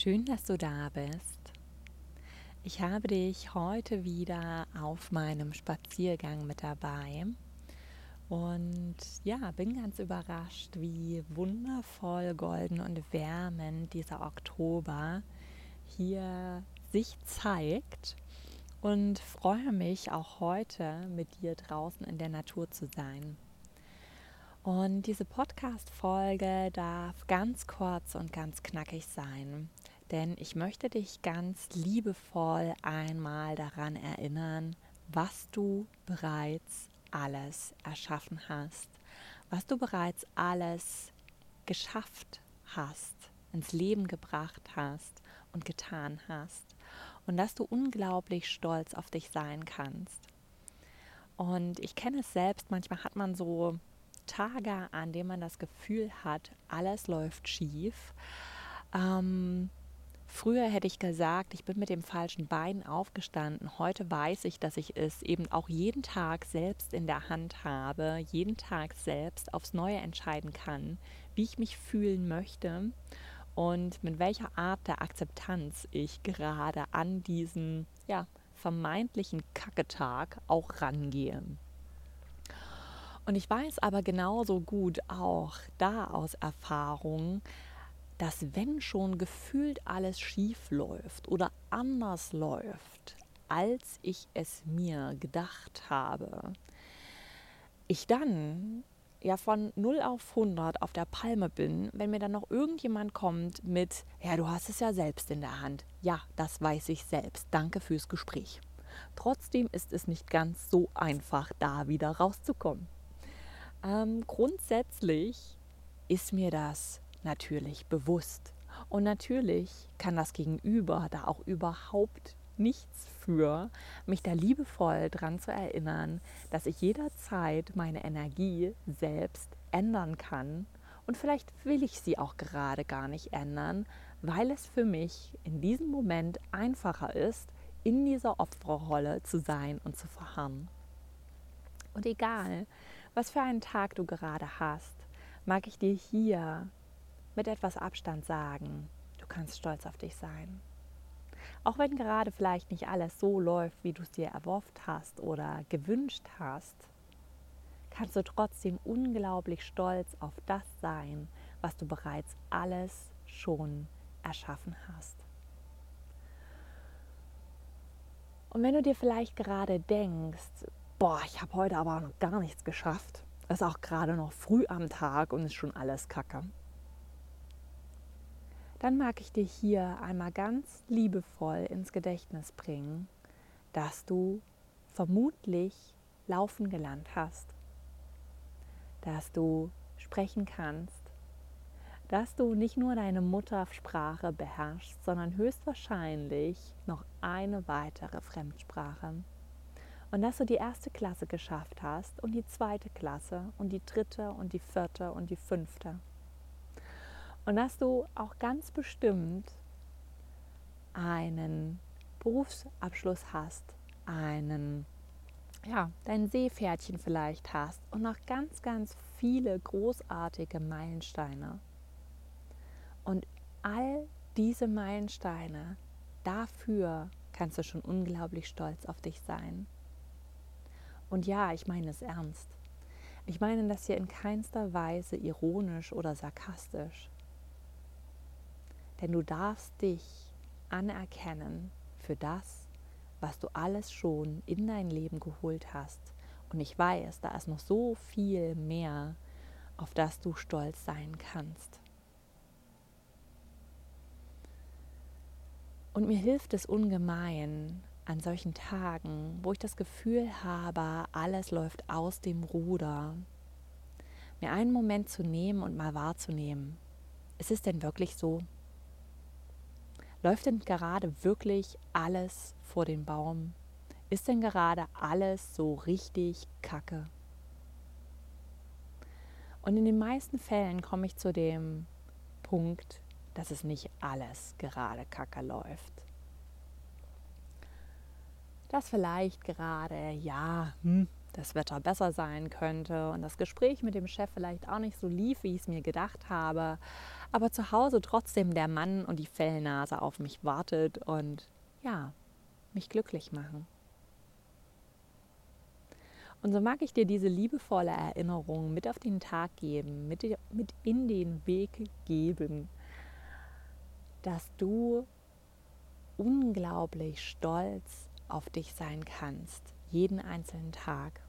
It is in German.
Schön, dass du da bist. Ich habe dich heute wieder auf meinem Spaziergang mit dabei und ja, bin ganz überrascht, wie wundervoll golden und wärmend dieser Oktober hier sich zeigt und freue mich auch heute mit dir draußen in der Natur zu sein. Und diese Podcast-Folge darf ganz kurz und ganz knackig sein, denn ich möchte dich ganz liebevoll einmal daran erinnern, was du bereits alles erschaffen hast, was du bereits alles geschafft hast, ins Leben gebracht hast und getan hast und dass du unglaublich stolz auf dich sein kannst. Und ich kenne es selbst, manchmal hat man so Tage, an denen man das Gefühl hat, alles läuft schief. Ähm, früher hätte ich gesagt, ich bin mit dem falschen Bein aufgestanden. Heute weiß ich, dass ich es eben auch jeden Tag selbst in der Hand habe, jeden Tag selbst aufs Neue entscheiden kann, wie ich mich fühlen möchte und mit welcher Art der Akzeptanz ich gerade an diesen ja, vermeintlichen Kacketag auch rangehe. Und ich weiß aber genauso gut auch da aus Erfahrung, dass wenn schon gefühlt alles schief läuft oder anders läuft, als ich es mir gedacht habe, ich dann ja von 0 auf 100 auf der Palme bin, wenn mir dann noch irgendjemand kommt mit, ja, du hast es ja selbst in der Hand. Ja, das weiß ich selbst. Danke fürs Gespräch. Trotzdem ist es nicht ganz so einfach, da wieder rauszukommen. Ähm, grundsätzlich ist mir das natürlich bewusst. Und natürlich kann das Gegenüber da auch überhaupt nichts für, mich da liebevoll dran zu erinnern, dass ich jederzeit meine Energie selbst ändern kann. Und vielleicht will ich sie auch gerade gar nicht ändern, weil es für mich in diesem Moment einfacher ist, in dieser Opferrolle zu sein und zu verharren. Und egal, was für einen Tag du gerade hast, mag ich dir hier mit etwas Abstand sagen, du kannst stolz auf dich sein. Auch wenn gerade vielleicht nicht alles so läuft, wie du es dir erwofft hast oder gewünscht hast, kannst du trotzdem unglaublich stolz auf das sein, was du bereits alles schon erschaffen hast. Und wenn du dir vielleicht gerade denkst, boah, ich habe heute aber noch gar nichts geschafft. Es ist auch gerade noch früh am Tag und ist schon alles Kacke. Dann mag ich dir hier einmal ganz liebevoll ins Gedächtnis bringen, dass du vermutlich laufen gelernt hast, dass du sprechen kannst, dass du nicht nur deine Muttersprache beherrschst, sondern höchstwahrscheinlich noch eine weitere Fremdsprache. Und dass du die erste Klasse geschafft hast und die zweite Klasse und die dritte und die vierte und die fünfte. Und dass du auch ganz bestimmt einen Berufsabschluss hast, einen, ja, dein Seepferdchen vielleicht hast und noch ganz, ganz viele großartige Meilensteine. Und all diese Meilensteine, dafür kannst du schon unglaublich stolz auf dich sein. Und ja, ich meine es ernst. Ich meine das hier in keinster Weise ironisch oder sarkastisch. Denn du darfst dich anerkennen für das, was du alles schon in dein Leben geholt hast. Und ich weiß, da ist noch so viel mehr, auf das du stolz sein kannst. Und mir hilft es ungemein, an solchen Tagen, wo ich das Gefühl habe, alles läuft aus dem Ruder, mir einen Moment zu nehmen und mal wahrzunehmen. Ist es denn wirklich so? Läuft denn gerade wirklich alles vor den Baum? Ist denn gerade alles so richtig kacke? Und in den meisten Fällen komme ich zu dem Punkt, dass es nicht alles gerade kacke läuft dass vielleicht gerade, ja, hm, das Wetter besser sein könnte und das Gespräch mit dem Chef vielleicht auch nicht so lief, wie ich es mir gedacht habe, aber zu Hause trotzdem der Mann und die Fellnase auf mich wartet und ja, mich glücklich machen. Und so mag ich dir diese liebevolle Erinnerung mit auf den Tag geben, mit, mit in den Weg geben, dass du unglaublich stolz auf dich sein kannst, jeden einzelnen Tag.